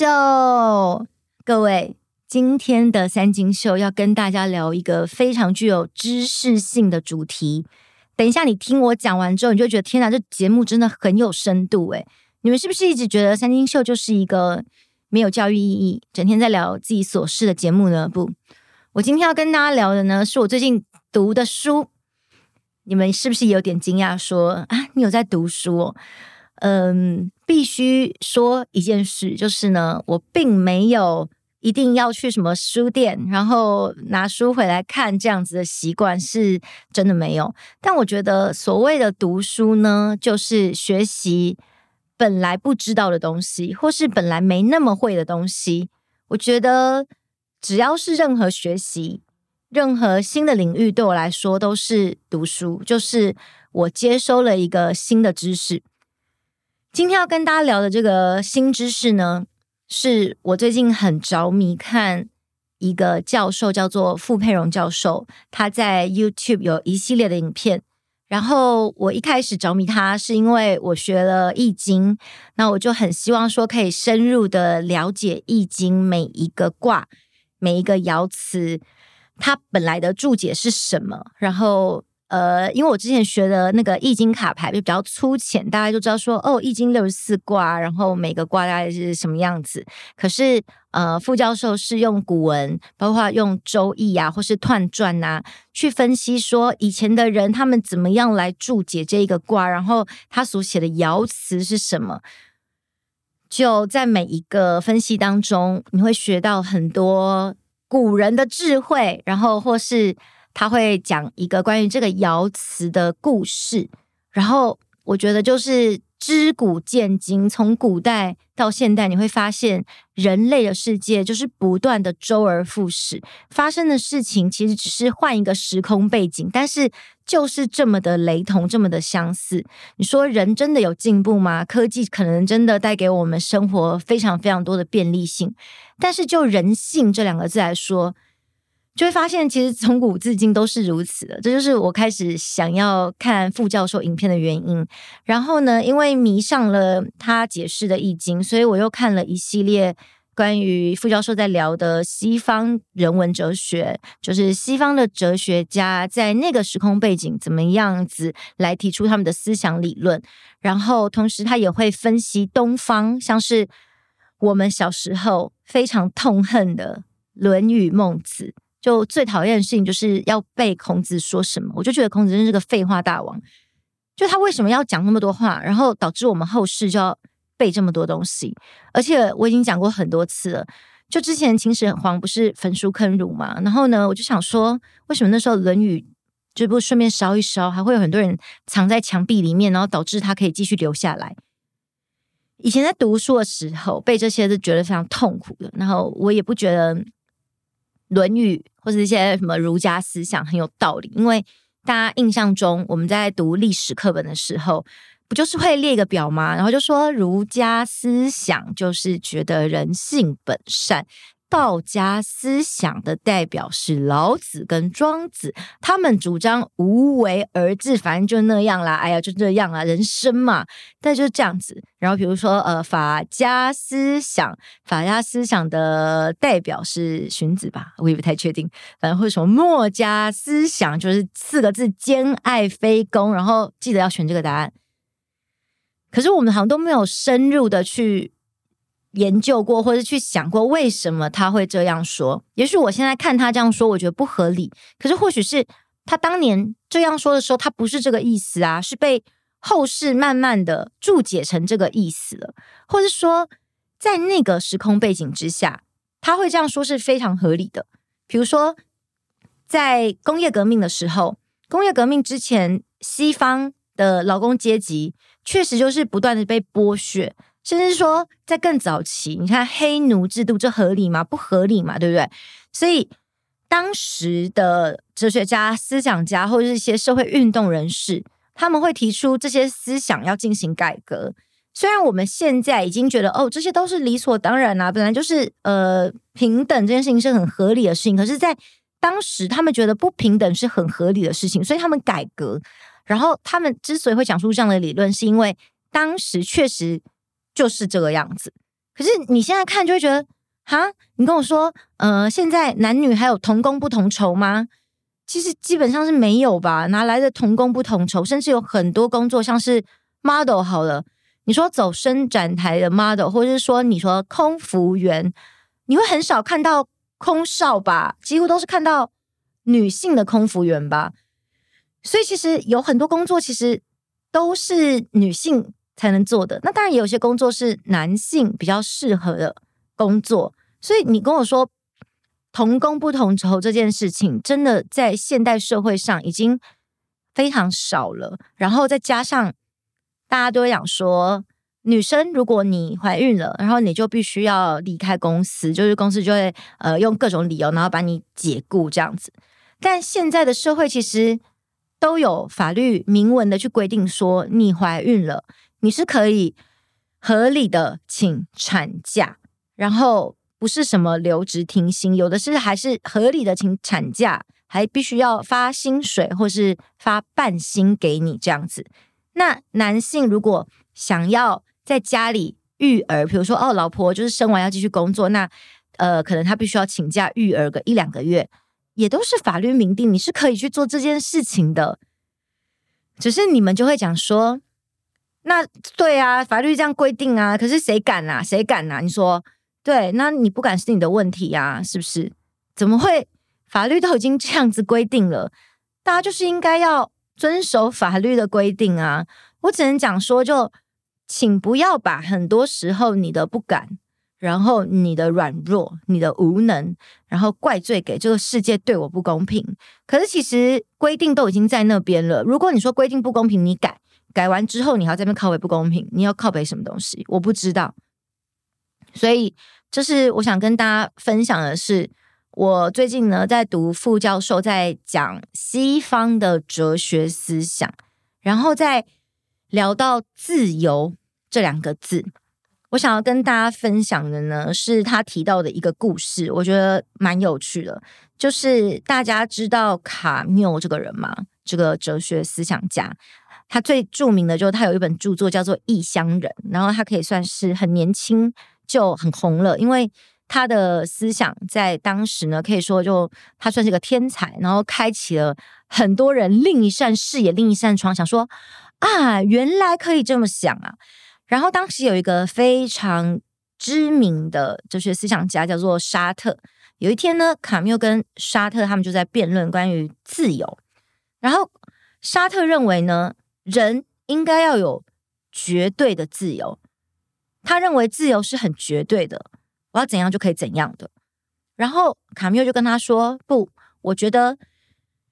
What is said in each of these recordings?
就，各位，今天的三金秀要跟大家聊一个非常具有知识性的主题。等一下，你听我讲完之后，你就觉得天哪，这节目真的很有深度诶。你们是不是一直觉得三金秀就是一个没有教育意义、整天在聊自己琐事的节目呢？不，我今天要跟大家聊的呢，是我最近读的书。你们是不是有点惊讶说？说啊，你有在读书哦？嗯，必须说一件事，就是呢，我并没有一定要去什么书店，然后拿书回来看这样子的习惯，是真的没有。但我觉得所谓的读书呢，就是学习本来不知道的东西，或是本来没那么会的东西。我觉得只要是任何学习，任何新的领域，对我来说都是读书，就是我接收了一个新的知识。今天要跟大家聊的这个新知识呢，是我最近很着迷看一个教授，叫做傅佩荣教授，他在 YouTube 有一系列的影片。然后我一开始着迷他，是因为我学了易经，那我就很希望说可以深入的了解易经每一个卦、每一个爻辞，它本来的注解是什么，然后。呃，因为我之前学的那个易经卡牌就比较粗浅，大家就知道说哦，易经六十四卦，然后每个卦大概是什么样子。可是呃，傅教授是用古文，包括用周易啊，或是彖传啊，去分析说以前的人他们怎么样来注解这一个卦，然后他所写的爻辞是什么。就在每一个分析当中，你会学到很多古人的智慧，然后或是。他会讲一个关于这个爻辞的故事，然后我觉得就是知古见今，从古代到现代，你会发现人类的世界就是不断的周而复始，发生的事情其实只是换一个时空背景，但是就是这么的雷同，这么的相似。你说人真的有进步吗？科技可能真的带给我们生活非常非常多的便利性，但是就人性这两个字来说。就会发现，其实从古至今都是如此的。这就是我开始想要看副教授影片的原因。然后呢，因为迷上了他解释的易经，所以我又看了一系列关于副教授在聊的西方人文哲学，就是西方的哲学家在那个时空背景怎么样子来提出他们的思想理论。然后同时他也会分析东方，像是我们小时候非常痛恨的《论语》《孟子》。就最讨厌的事情就是要背孔子说什么，我就觉得孔子真是个废话大王。就他为什么要讲那么多话，然后导致我们后世就要背这么多东西？而且我已经讲过很多次了，就之前秦始皇不是焚书坑儒嘛？然后呢，我就想说，为什么那时候《论语》就不顺便烧一烧，还会有很多人藏在墙壁里面，然后导致他可以继续留下来？以前在读书的时候背这些是觉得非常痛苦的，然后我也不觉得。《论语》或者一些什么儒家思想很有道理，因为大家印象中我们在读历史课本的时候，不就是会列个表吗？然后就说儒家思想就是觉得人性本善。道家思想的代表是老子跟庄子，他们主张无为而治，反正就那样啦。哎呀，就这样啊，人生嘛，但就是这样子。然后比如说，呃，法家思想，法家思想的代表是荀子吧，我也不太确定。反正会什么墨家思想，就是四个字：兼爱非攻。然后记得要选这个答案。可是我们好像都没有深入的去。研究过，或者去想过为什么他会这样说？也许我现在看他这样说，我觉得不合理。可是或许是他当年这样说的时候，他不是这个意思啊，是被后世慢慢的注解成这个意思了。或者说，在那个时空背景之下，他会这样说是非常合理的。比如说，在工业革命的时候，工业革命之前，西方的劳工阶级确实就是不断的被剥削。甚至说，在更早期，你看黑奴制度，这合理吗？不合理嘛，对不对？所以当时的哲学家、思想家或者是一些社会运动人士，他们会提出这些思想要进行改革。虽然我们现在已经觉得，哦，这些都是理所当然啊，本来就是呃平等这件事情是很合理的事情。可是，在当时，他们觉得不平等是很合理的事情，所以他们改革。然后，他们之所以会讲出这样的理论，是因为。当时确实就是这个样子。可是你现在看就会觉得，哈，你跟我说，呃，现在男女还有同工不同酬吗？其实基本上是没有吧，哪来的同工不同酬？甚至有很多工作，像是 model 好了，你说走伸展台的 model，或者是说你说空服员，你会很少看到空少吧？几乎都是看到女性的空服员吧。所以其实有很多工作其实都是女性才能做的。那当然也有些工作是男性比较适合的工作。所以你跟我说。同工不同酬这件事情，真的在现代社会上已经非常少了。然后再加上大家都会讲说，女生如果你怀孕了，然后你就必须要离开公司，就是公司就会呃用各种理由，然后把你解雇这样子。但现在的社会其实都有法律明文的去规定说，你怀孕了，你是可以合理的请产假，然后。不是什么留职停薪，有的是还是合理的请产假，还必须要发薪水或是发半薪给你这样子。那男性如果想要在家里育儿，比如说哦，老婆就是生完要继续工作，那呃，可能他必须要请假育儿个一两个月，也都是法律明定，你是可以去做这件事情的。只是你们就会讲说，那对啊，法律这样规定啊，可是谁敢啊？谁敢啊？你说？对，那你不敢是你的问题呀，是不是？怎么会？法律都已经这样子规定了，大家就是应该要遵守法律的规定啊！我只能讲说，就请不要把很多时候你的不敢，然后你的软弱、你的无能，然后怪罪给这个世界对我不公平。可是其实规定都已经在那边了。如果你说规定不公平，你改，改完之后你还要在那边靠北不公平，你要靠北什么东西？我不知道。所以，就是我想跟大家分享的是，我最近呢在读副教授在讲西方的哲学思想，然后在聊到自由这两个字，我想要跟大家分享的呢是他提到的一个故事，我觉得蛮有趣的。就是大家知道卡缪这个人吗？这个哲学思想家，他最著名的就是他有一本著作叫做《异乡人》，然后他可以算是很年轻。就很红了，因为他的思想在当时呢，可以说就他算是个天才，然后开启了很多人另一扇视野、另一扇窗，想说啊，原来可以这么想啊。然后当时有一个非常知名的哲学思想家叫做沙特。有一天呢，卡缪跟沙特他们就在辩论关于自由，然后沙特认为呢，人应该要有绝对的自由。他认为自由是很绝对的，我要怎样就可以怎样的。然后卡缪就跟他说：“不，我觉得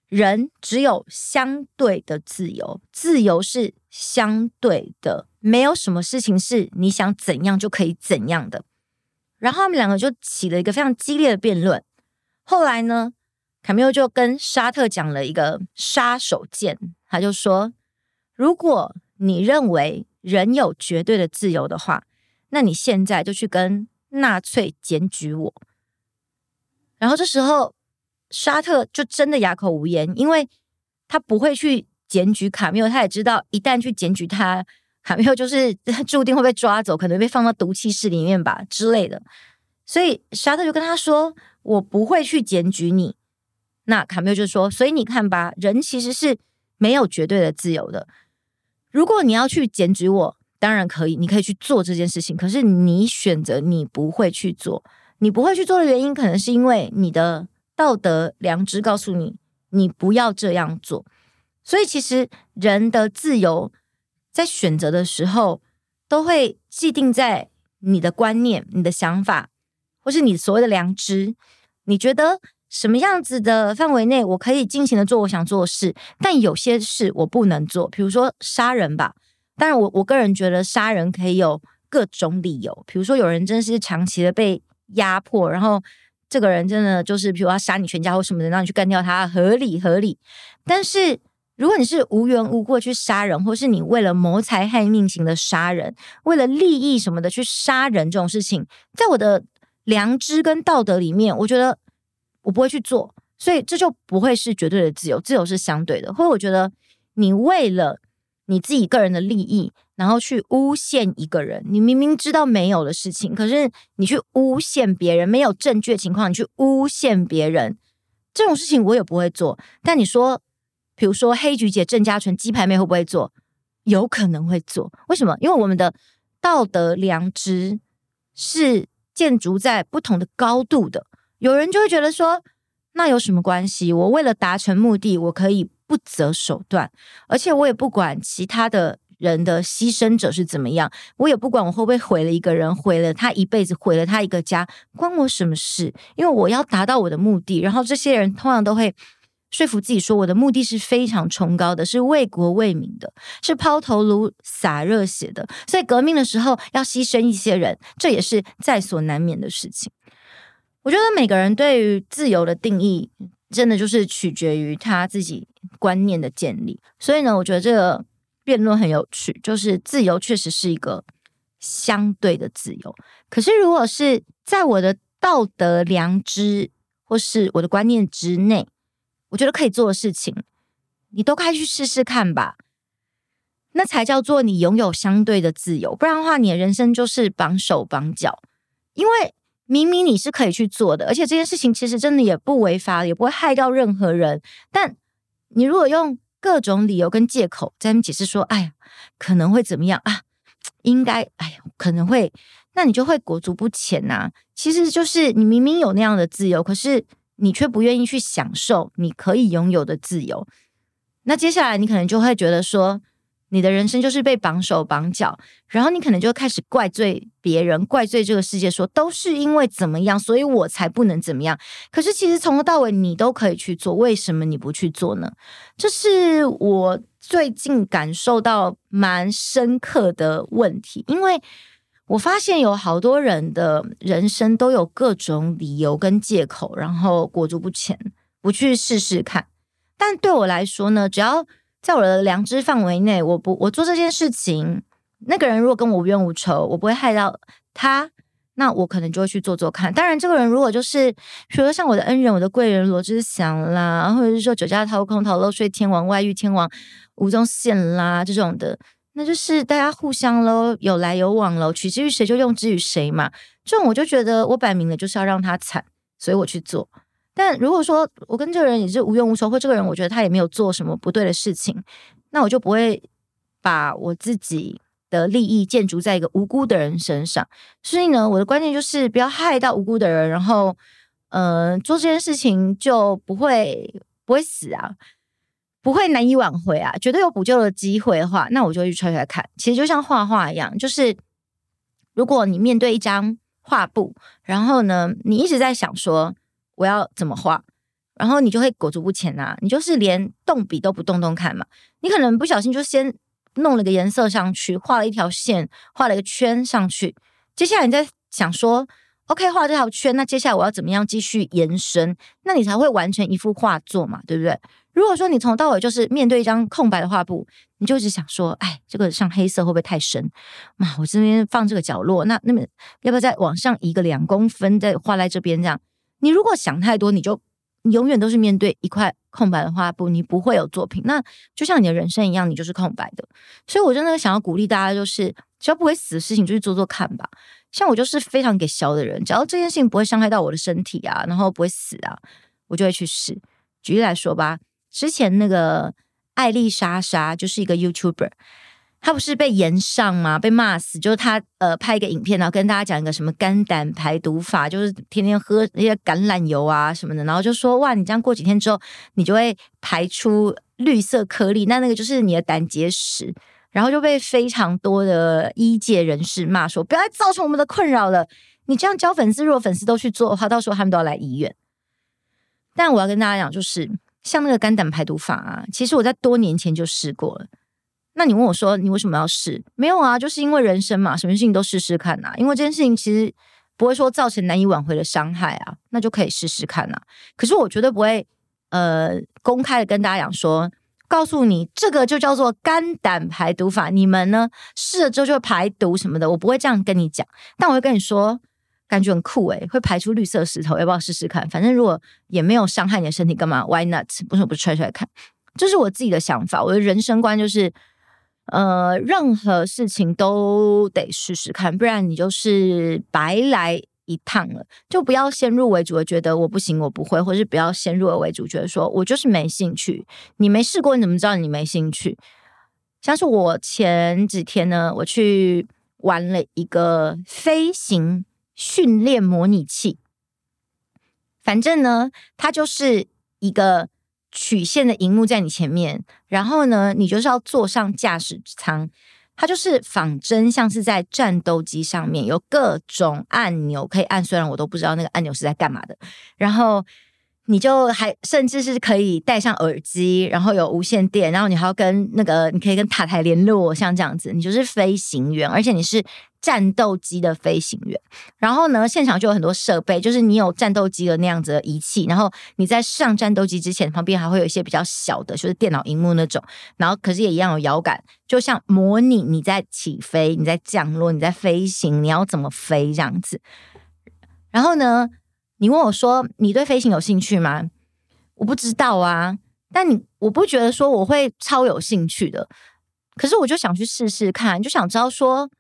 人只有相对的自由，自由是相对的，没有什么事情是你想怎样就可以怎样的。”然后他们两个就起了一个非常激烈的辩论。后来呢，卡缪就跟沙特讲了一个杀手锏，他就说：“如果你认为人有绝对的自由的话。”那你现在就去跟纳粹检举我，然后这时候沙特就真的哑口无言，因为他不会去检举卡缪，他也知道一旦去检举他，卡缪就是 注定会被抓走，可能被放到毒气室里面吧之类的。所以沙特就跟他说：“我不会去检举你。”那卡缪就说：“所以你看吧，人其实是没有绝对的自由的。如果你要去检举我。”当然可以，你可以去做这件事情。可是你选择你不会去做，你不会去做的原因，可能是因为你的道德良知告诉你，你不要这样做。所以其实人的自由在选择的时候，都会既定在你的观念、你的想法，或是你所谓的良知。你觉得什么样子的范围内，我可以尽情的做我想做的事，但有些事我不能做，比如说杀人吧。当然，我我个人觉得杀人可以有各种理由，比如说有人真的是长期的被压迫，然后这个人真的就是，比如要杀你全家或什么的，让你去干掉他，合理合理。但是如果你是无缘无故去杀人，或是你为了谋财害命型的杀人，为了利益什么的去杀人这种事情，在我的良知跟道德里面，我觉得我不会去做，所以这就不会是绝对的自由，自由是相对的。或者我觉得你为了你自己个人的利益，然后去诬陷一个人。你明明知道没有的事情，可是你去诬陷别人，没有证据的情况，你去诬陷别人，这种事情我也不会做。但你说，比如说黑菊姐、郑家纯、鸡排妹会不会做？有可能会做。为什么？因为我们的道德良知是建筑在不同的高度的。有人就会觉得说，那有什么关系？我为了达成目的，我可以不择手段，而且我也不管其他的人的牺牲者是怎么样，我也不管我会不会毁了一个人，毁了他一辈子，毁了他一个家，关我什么事？因为我要达到我的目的。然后这些人通常都会说服自己说，我的目的是非常崇高的，是为国为民的，是抛头颅洒热血的。所以革命的时候要牺牲一些人，这也是在所难免的事情。我觉得每个人对于自由的定义，真的就是取决于他自己观念的建立。所以呢，我觉得这个辩论很有趣，就是自由确实是一个相对的自由。可是，如果是在我的道德良知或是我的观念之内，我觉得可以做的事情，你都该去试试看吧。那才叫做你拥有相对的自由。不然的话，你的人生就是绑手绑脚，因为。明明你是可以去做的，而且这件事情其实真的也不违法，也不会害到任何人。但你如果用各种理由跟借口在那边解释说，哎呀，可能会怎么样啊？应该，哎呀，可能会，那你就会裹足不前呐、啊。其实就是你明明有那样的自由，可是你却不愿意去享受你可以拥有的自由。那接下来你可能就会觉得说。你的人生就是被绑手绑脚，然后你可能就开始怪罪别人，怪罪这个世界说，说都是因为怎么样，所以我才不能怎么样。可是其实从头到尾你都可以去做，为什么你不去做呢？这是我最近感受到蛮深刻的问题，因为我发现有好多人的人生都有各种理由跟借口，然后裹足不前，不去试试看。但对我来说呢，只要在我的良知范围内，我不我做这件事情，那个人如果跟我无冤无仇，我不会害到他，那我可能就会去做做看。当然，这个人如果就是，比如说像我的恩人、我的贵人罗志祥啦，或者是说酒驾掏空、逃漏税天王、外遇天王吴宗宪啦这种的，那就是大家互相喽，有来有往喽，取之于谁就用之于谁嘛。这种我就觉得我摆明了就是要让他惨，所以我去做。但如果说我跟这个人也是无冤无仇，或这个人我觉得他也没有做什么不对的事情，那我就不会把我自己的利益建筑在一个无辜的人身上。所以呢，我的观念就是不要害到无辜的人，然后，嗯、呃，做这件事情就不会不会死啊，不会难以挽回啊，绝对有补救的机会的话，那我就去揣揣看。其实就像画画一样，就是如果你面对一张画布，然后呢，你一直在想说。我要怎么画，然后你就会裹足不前呐、啊。你就是连动笔都不动动看嘛。你可能不小心就先弄了个颜色上去，画了一条线，画了一个圈上去。接下来你再想说，OK，画这条圈，那接下来我要怎么样继续延伸？那你才会完成一幅画作嘛，对不对？如果说你从到尾就是面对一张空白的画布，你就只想说，哎，这个上黑色会不会太深？嘛，我这边放这个角落，那那么要不要再往上移个两公分，再画在这边这样？你如果想太多，你就你永远都是面对一块空白的画布，你不会有作品。那就像你的人生一样，你就是空白的。所以我真的想要鼓励大家，就是只要不会死的事情，就去做做看吧。像我就是非常给小的人，只要这件事情不会伤害到我的身体啊，然后不会死啊，我就会去试。举例来说吧，之前那个艾丽莎莎就是一个 YouTuber。他不是被延上吗？被骂死，就是他呃拍一个影片，然后跟大家讲一个什么肝胆排毒法，就是天天喝那些橄榄油啊什么的，然后就说哇，你这样过几天之后，你就会排出绿色颗粒，那那个就是你的胆结石，然后就被非常多的医界人士骂说，不要再造成我们的困扰了。你这样教粉丝，如果粉丝都去做的话，到时候他们都要来医院。但我要跟大家讲，就是像那个肝胆排毒法啊，其实我在多年前就试过了。那你问我说，你为什么要试？没有啊，就是因为人生嘛，什么事情都试试看呐、啊。因为这件事情其实不会说造成难以挽回的伤害啊，那就可以试试看呐、啊。可是我绝对不会呃公开的跟大家讲说，告诉你这个就叫做肝胆排毒法，你们呢试了之后就会排毒什么的，我不会这样跟你讲。但我会跟你说，感觉很酷诶，会排出绿色石头，要不要试试看？反正如果也没有伤害你的身体，干嘛？Why not？为什么不踹出来看？这是我自己的想法，我的人生观就是。呃，任何事情都得试试看，不然你就是白来一趟了。就不要先入为主的觉得我不行，我不会，或是不要先入为主觉得说我就是没兴趣。你没试过，你怎么知道你没兴趣？像是我前几天呢，我去玩了一个飞行训练模拟器，反正呢，它就是一个。曲线的荧幕在你前面，然后呢，你就是要坐上驾驶舱，它就是仿真，像是在战斗机上面有各种按钮可以按，虽然我都不知道那个按钮是在干嘛的，然后。你就还甚至是可以戴上耳机，然后有无线电，然后你还要跟那个，你可以跟塔台联络，像这样子，你就是飞行员，而且你是战斗机的飞行员。然后呢，现场就有很多设备，就是你有战斗机的那样子的仪器，然后你在上战斗机之前，旁边还会有一些比较小的，就是电脑荧幕那种，然后可是也一样有摇杆，就像模拟你在起飞、你在降落、你在飞行，你要怎么飞这样子。然后呢，你问我说：“你对飞行有兴趣吗？”我不知道啊，但你我不觉得说我会超有兴趣的。可是我就想去试试看，就想知道说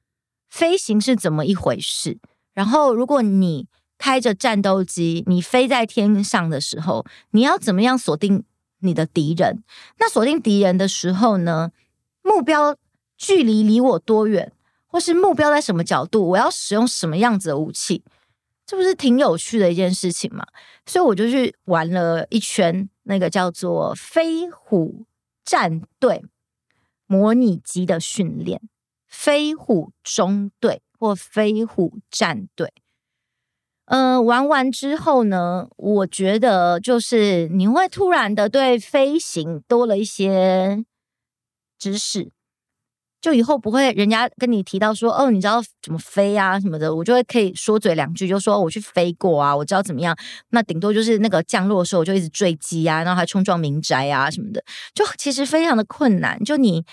飞行是怎么一回事。然后，如果你开着战斗机，你飞在天上的时候，你要怎么样锁定你的敌人？那锁定敌人的时候呢？目标距离离我多远，或是目标在什么角度？我要使用什么样子的武器？这不是挺有趣的一件事情吗？所以我就去玩了一圈那个叫做飞虎战队模拟机的训练，飞虎中队或飞虎战队。呃，玩完之后呢，我觉得就是你会突然的对飞行多了一些知识。就以后不会，人家跟你提到说，哦，你知道怎么飞啊什么的，我就会可以说嘴两句，就说我去飞过啊，我知道怎么样。那顶多就是那个降落的时候，我就一直坠机啊，然后还冲撞民宅啊什么的，就其实非常的困难。就你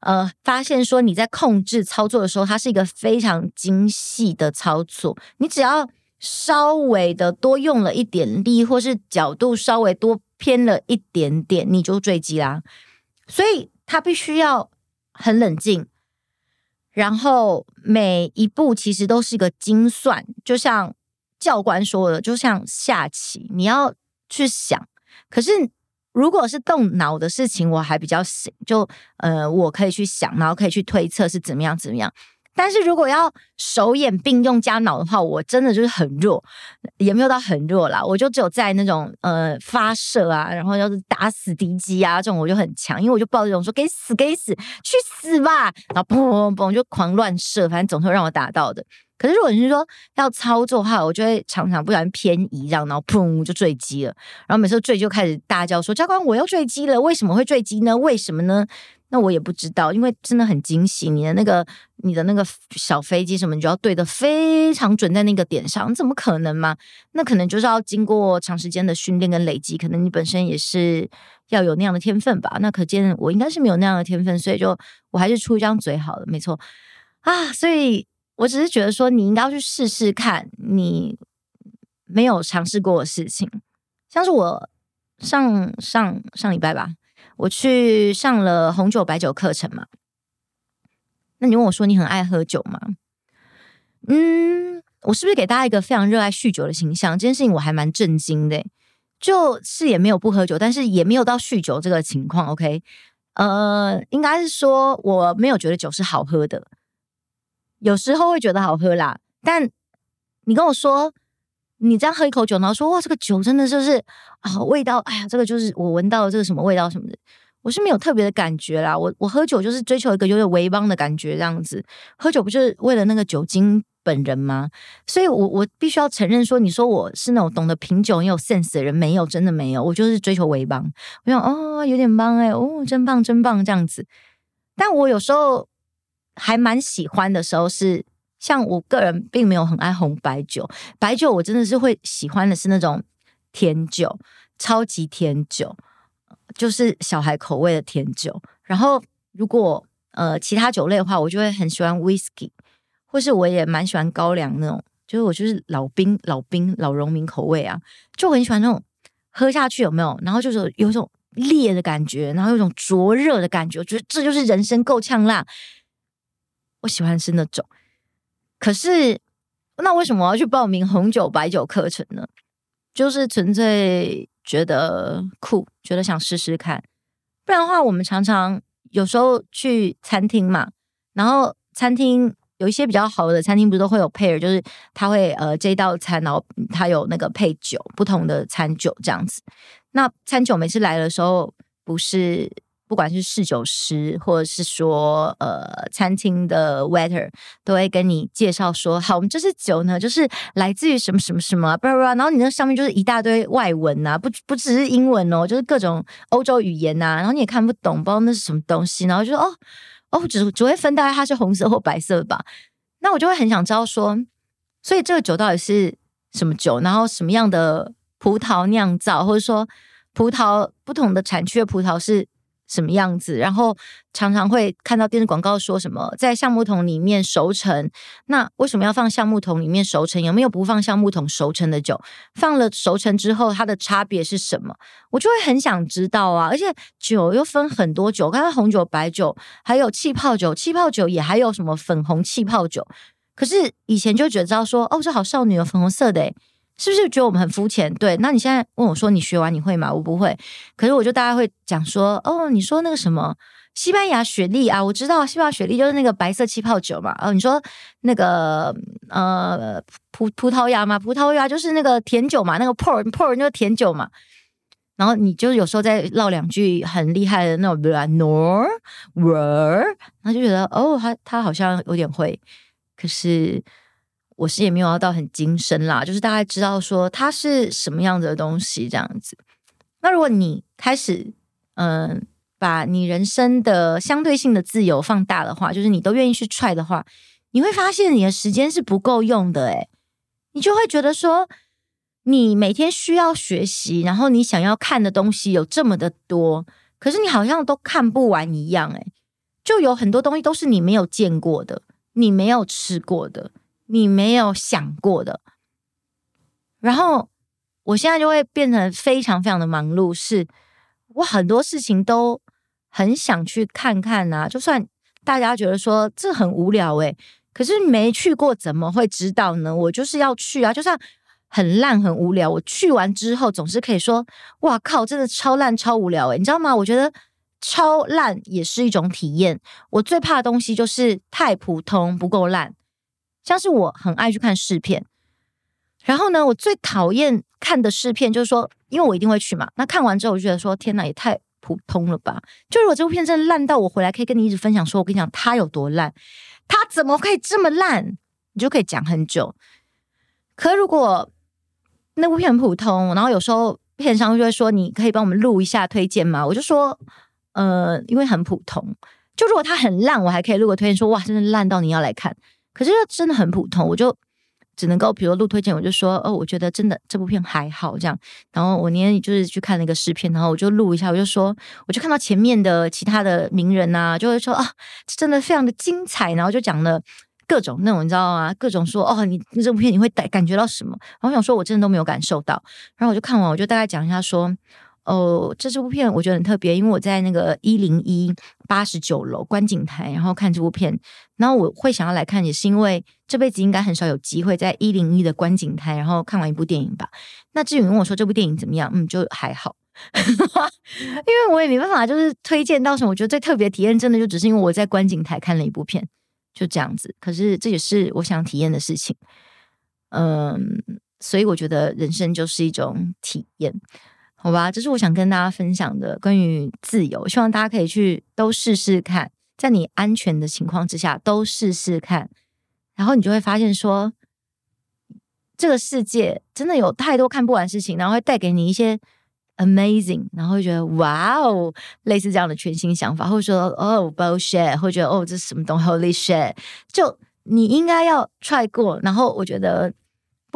呃发现说你在控制操作的时候，它是一个非常精细的操作，你只要稍微的多用了一点力，或是角度稍微多偏了一点点，你就坠机啦。所以它必须要。很冷静，然后每一步其实都是一个精算，就像教官说的，就像下棋，你要去想。可是如果是动脑的事情，我还比较行，就呃，我可以去想，然后可以去推测是怎么样怎么样。但是如果要手眼并用加脑的话，我真的就是很弱，也没有到很弱啦。我就只有在那种呃发射啊，然后要是打死敌机啊这种，我就很强，因为我就抱这种说给死给死去死吧，然后砰砰砰就狂乱射，反正总是会让我打到的。可是如果你是说要操作的话，我就会常常不小心偏移，这样然后砰就坠机了，然后每次坠就开始大叫说教官我要坠机了，为什么会坠机呢？为什么呢？那我也不知道，因为真的很精细，你的那个你的那个小飞机什么，你就要对得非常准在那个点上，怎么可能嘛？那可能就是要经过长时间的训练跟累积，可能你本身也是要有那样的天分吧？那可见我应该是没有那样的天分，所以就我还是出一张嘴好了，没错啊。所以我只是觉得说，你应该要去试试看你没有尝试过的事情，像是我上上上礼拜吧。我去上了红酒白酒课程嘛？那你问我说你很爱喝酒吗？嗯，我是不是给大家一个非常热爱酗酒的形象？这件事情我还蛮震惊的，就是也没有不喝酒，但是也没有到酗酒这个情况。OK，呃，应该是说我没有觉得酒是好喝的，有时候会觉得好喝啦。但你跟我说。你这样喝一口酒，然后说哇，这个酒真的就是啊，味道，哎呀，这个就是我闻到了这个什么味道什么的，我是没有特别的感觉啦。我我喝酒就是追求一个有点微醺的感觉，这样子喝酒不就是为了那个酒精本人吗？所以我，我必须要承认说，你说我是那种懂得品酒很有 sense 的人，没有，真的没有，我就是追求微醺。我想哦，有点醺哎，哦，真棒真棒这样子。但我有时候还蛮喜欢的时候是。像我个人并没有很爱红白酒，白酒我真的是会喜欢的是那种甜酒，超级甜酒，就是小孩口味的甜酒。然后如果呃其他酒类的话，我就会很喜欢 whisky，或是我也蛮喜欢高粱那种，就是我就是老兵、老兵、老农民口味啊，就很喜欢那种喝下去有没有？然后就是有一种烈的感觉，然后有一种灼热的感觉，我觉得这就是人生够呛辣。我喜欢是那种。可是，那为什么我要去报名红酒、白酒课程呢？就是纯粹觉得酷，觉得想试试看。不然的话，我们常常有时候去餐厅嘛，然后餐厅有一些比较好的餐厅，不是都会有配尔，就是他会呃这一道餐，然后他有那个配酒，不同的餐酒这样子。那餐酒每次来的时候，不是。不管是侍酒师，或者是说呃餐厅的 waiter，都会跟你介绍说，好，我们这支酒呢，就是来自于什么什么什么，巴拉巴拉，然后你那上面就是一大堆外文呐、啊，不不只是英文哦，就是各种欧洲语言呐、啊，然后你也看不懂，不知道那是什么东西，然后就说哦哦，只只会分大概它是红色或白色吧，那我就会很想知道说，所以这个酒到底是什么酒，然后什么样的葡萄酿造，或者说葡萄不同的产区的葡萄是。什么样子？然后常常会看到电视广告说什么在橡木桶里面熟成。那为什么要放橡木桶里面熟成？有没有不放橡木桶熟成的酒？放了熟成之后，它的差别是什么？我就会很想知道啊！而且酒又分很多酒，刚才红酒、白酒，还有气泡酒，气泡酒也还有什么粉红气泡酒。可是以前就觉得知道说，哦，这好少女哦，粉红色的诶是不是觉得我们很肤浅？对，那你现在问我说你学完你会吗？我不会。可是我就大家会讲说，哦，你说那个什么西班牙雪莉啊，我知道西班牙雪莉就是那个白色气泡酒嘛。哦，你说那个呃葡葡萄牙嘛，葡萄牙就是那个甜酒嘛，那个 port port 就是甜酒嘛。然后你就有时候再唠两句很厉害的那种，比如说 nor were，然后就觉得哦，他他好像有点会，可是。我是也没有要到很精深啦，就是大概知道说它是什么样子的东西这样子。那如果你开始嗯、把你人生的相对性的自由放大的话，就是你都愿意去踹的话，你会发现你的时间是不够用的诶，你就会觉得说，你每天需要学习，然后你想要看的东西有这么的多，可是你好像都看不完一样诶，就有很多东西都是你没有见过的，你没有吃过的。你没有想过的，然后我现在就会变成非常非常的忙碌，是我很多事情都很想去看看呐。就算大家觉得说这很无聊诶，可是没去过怎么会知道呢？我就是要去啊，就算很烂很无聊，我去完之后总是可以说哇靠，真的超烂超无聊诶，你知道吗？我觉得超烂也是一种体验。我最怕的东西就是太普通不够烂。像是我很爱去看试片，然后呢，我最讨厌看的试片就是说，因为我一定会去嘛。那看完之后，我就觉得说，天哪，也太普通了吧！就如果这部片真的烂到我回来可以跟你一直分享，说我跟你讲它有多烂，它怎么可以这么烂，你就可以讲很久。可如果那部片很普通，然后有时候片商就会说，你可以帮我们录一下推荐吗？我就说，呃，因为很普通。就如果它很烂，我还可以录个推荐，说哇，真的烂到你要来看。可是真的很普通，我就只能够，比如录推荐，我就说哦，我觉得真的这部片还好这样。然后我那天就是去看那个试片，然后我就录一下，我就说，我就看到前面的其他的名人呐、啊，就会说啊，真的非常的精彩。然后就讲了各种那种，你知道吗？各种说哦，你这部片你会感感觉到什么？然后我想说，我真的都没有感受到。然后我就看完，我就大概讲一下说。哦，这这部片我觉得很特别，因为我在那个一零一八十九楼观景台，然后看这部片。然后我会想要来看，也是因为这辈子应该很少有机会在一零一的观景台，然后看完一部电影吧。那至于你问我说这部电影怎么样，嗯，就还好，因为我也没办法，就是推荐到什么。我觉得最特别体验，真的就只是因为我在观景台看了一部片，就这样子。可是这也是我想体验的事情，嗯，所以我觉得人生就是一种体验。好吧，这是我想跟大家分享的关于自由，希望大家可以去都试试看，在你安全的情况之下都试试看，然后你就会发现说，这个世界真的有太多看不完事情，然后会带给你一些 amazing，然后会觉得哇哦，类似这样的全新想法，或者说哦 bullshit，或者觉得哦这是什么东西 holy shit，就你应该要 try 过，然后我觉得。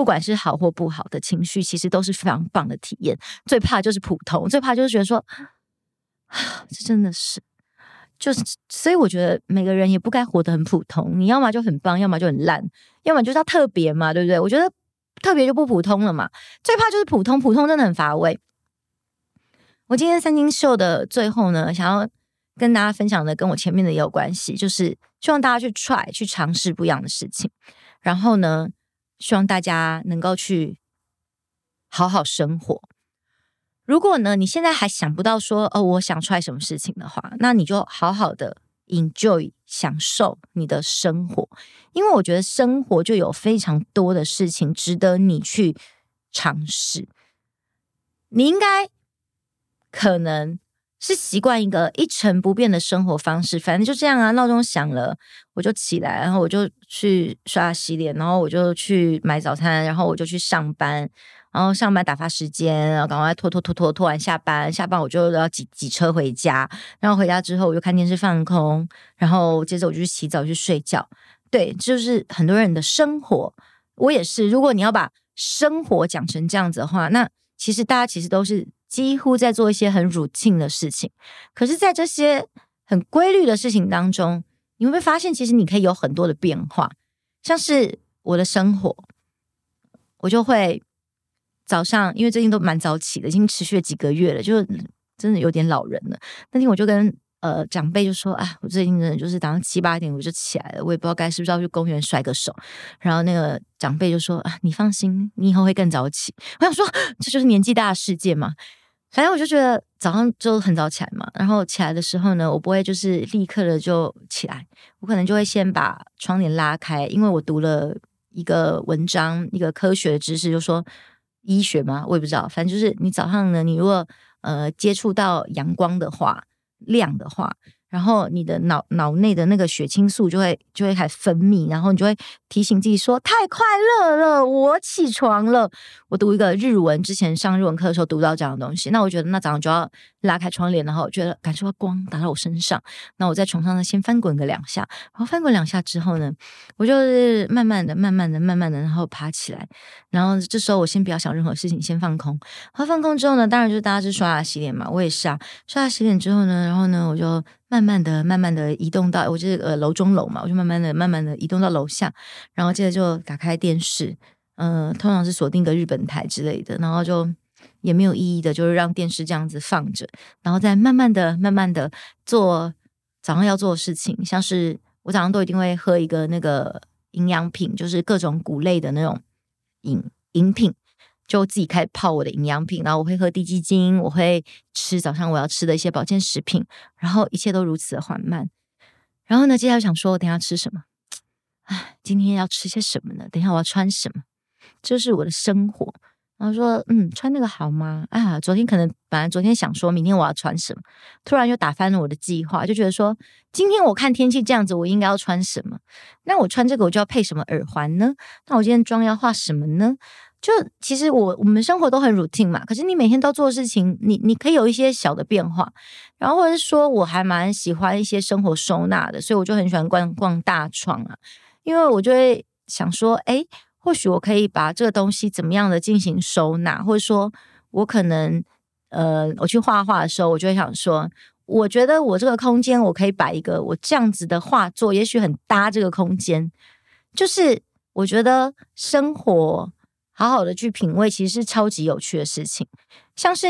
不管是好或不好的情绪，其实都是非常棒的体验。最怕就是普通，最怕就是觉得说，啊，这真的是，就是，所以我觉得每个人也不该活得很普通。你要么就很棒，要么就很烂，要么就是要特别嘛，对不对？我觉得特别就不普通了嘛。最怕就是普通，普通真的很乏味。我今天三金秀的最后呢，想要跟大家分享的，跟我前面的也有关系，就是希望大家去 try 去尝试不一样的事情，然后呢，希望大家能够去好好生活。如果呢，你现在还想不到说哦，我想出来什么事情的话，那你就好好的 enjoy 享受你的生活，因为我觉得生活就有非常多的事情值得你去尝试。你应该。可能是习惯一个一成不变的生活方式，反正就这样啊。闹钟响了，我就起来，然后我就去刷牙洗脸，然后我就去买早餐，然后我就去上班，然后上班打发时间，然后赶快拖拖拖拖拖完下班，下班我就要挤挤车回家，然后回家之后我就看电视放空，然后接着我就去洗澡去睡觉。对，就是很多人的生活，我也是。如果你要把生活讲成这样子的话，那其实大家其实都是。几乎在做一些很 routine 的事情，可是，在这些很规律的事情当中，你会不会发现，其实你可以有很多的变化？像是我的生活，我就会早上，因为最近都蛮早起的，已经持续了几个月了，就真的有点老人了。那天我就跟。呃，长辈就说：“啊，我最近真的就是早上七八点我就起来了，我也不知道该是不是要去公园甩个手。”然后那个长辈就说：“啊，你放心，你以后会更早起。”我想说，这就是年纪大的世界嘛。反正我就觉得早上就很早起来嘛。然后起来的时候呢，我不会就是立刻的就起来，我可能就会先把窗帘拉开，因为我读了一个文章，一个科学的知识，就说医学嘛，我也不知道。反正就是你早上呢，你如果呃接触到阳光的话。亮的话，然后你的脑脑内的那个血清素就会就会开始分泌，然后你就会提醒自己说：“太快乐了，我起床了。”我读一个日文，之前上日文课的时候读到这样的东西，那我觉得那早上就要拉开窗帘，然后觉得感受到光打到我身上，那我在床上呢先翻滚个两下，然后翻滚两下之后呢，我就是慢慢的、慢慢的、慢慢的，然后爬起来，然后这时候我先不要想任何事情，先放空。然后放空之后呢，当然就是大家是刷牙洗脸嘛，我也是啊，刷牙洗脸之后呢，然后呢我就。慢慢的、慢慢的移动到我这个楼中楼嘛，我就慢慢的、慢慢的移动到楼下，然后接着就打开电视，呃，通常是锁定个日本台之类的，然后就也没有意义的，就是让电视这样子放着，然后再慢慢的、慢慢的做早上要做的事情，像是我早上都一定会喝一个那个营养品，就是各种谷类的那种饮饮品。就自己开始泡我的营养品，然后我会喝低基精，我会吃早上我要吃的一些保健食品，然后一切都如此的缓慢。然后呢，接下来想说，我等一下吃什么？哎，今天要吃些什么呢？等下我要穿什么？这是我的生活。然后说，嗯，穿那个好吗？啊，昨天可能本来昨天想说明天我要穿什么，突然又打翻了我的计划，就觉得说，今天我看天气这样子，我应该要穿什么？那我穿这个我就要配什么耳环呢？那我今天妆要化什么呢？就其实我我们生活都很 routine 嘛，可是你每天都做事情，你你可以有一些小的变化，然后或者是说我还蛮喜欢一些生活收纳的，所以我就很喜欢逛逛大创啊，因为我就会想说，诶，或许我可以把这个东西怎么样的进行收纳，或者说我可能呃我去画画的时候，我就会想说，我觉得我这个空间我可以摆一个我这样子的画作，也许很搭这个空间，就是我觉得生活。好好的去品味，其实是超级有趣的事情。像是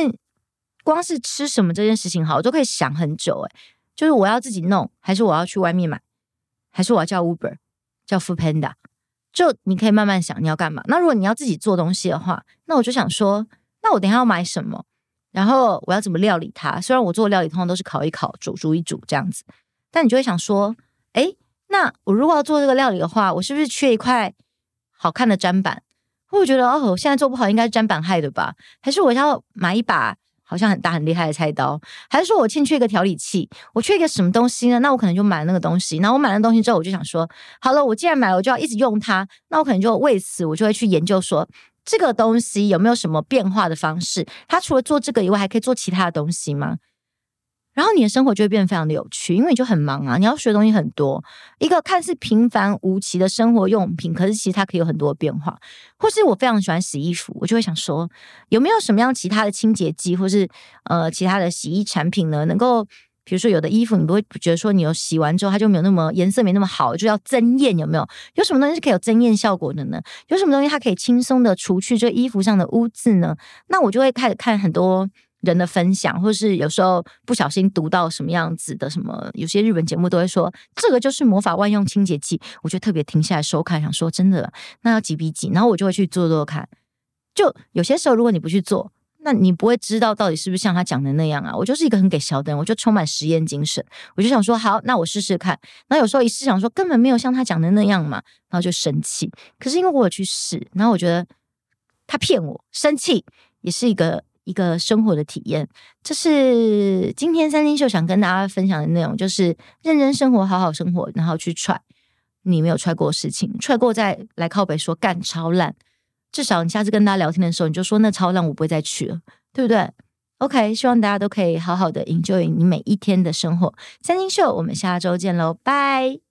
光是吃什么这件事情，好，我都可以想很久。诶，就是我要自己弄，还是我要去外面买，还是我要叫 Uber，叫 Foodpanda？就你可以慢慢想你要干嘛。那如果你要自己做东西的话，那我就想说，那我等下要买什么，然后我要怎么料理它？虽然我做料理通常都是烤一烤、煮煮一煮这样子，但你就会想说，诶，那我如果要做这个料理的话，我是不是缺一块好看的砧板？我觉得哦，我现在做不好，应该是砧板害的吧？还是我要买一把好像很大很厉害的菜刀？还是说我欠缺一个调理器？我缺一个什么东西呢？那我可能就买那个东西。然后我买了东西之后，我就想说，好了，我既然买了，我就要一直用它。那我可能就为此，我就会去研究说，这个东西有没有什么变化的方式？它除了做这个以外，还可以做其他的东西吗？然后你的生活就会变得非常的有趣，因为你就很忙啊，你要学的东西很多。一个看似平凡无奇的生活用品，可是其实它可以有很多变化。或是我非常喜欢洗衣服，我就会想说，有没有什么样其他的清洁剂，或是呃其他的洗衣产品呢？能够比如说有的衣服，你不会觉得说你有洗完之后它就没有那么颜色没那么好，就要增艳，有没有？有什么东西是可以有增艳效果的呢？有什么东西它可以轻松的除去这衣服上的污渍呢？那我就会开始看很多。人的分享，或是有时候不小心读到什么样子的什么，有些日本节目都会说这个就是魔法万用清洁剂，我就特别停下来收看，想说真的，那要几比几，然后我就会去做做看。就有些时候，如果你不去做，那你不会知道到底是不是像他讲的那样啊。我就是一个很给小的，我就充满实验精神，我就想说好，那我试试看。那有时候一试想说根本没有像他讲的那样嘛，然后就生气。可是因为我有去试，然后我觉得他骗我，生气也是一个。一个生活的体验，这是今天三金秀想跟大家分享的内容，就是认真生活，好好生活，然后去踹你没有踹过的事情，踹过再来靠北说干超烂，至少你下次跟大家聊天的时候，你就说那超烂，我不会再去了，对不对？OK，希望大家都可以好好的 enjoy 你每一天的生活。三金秀，我们下周见喽，拜。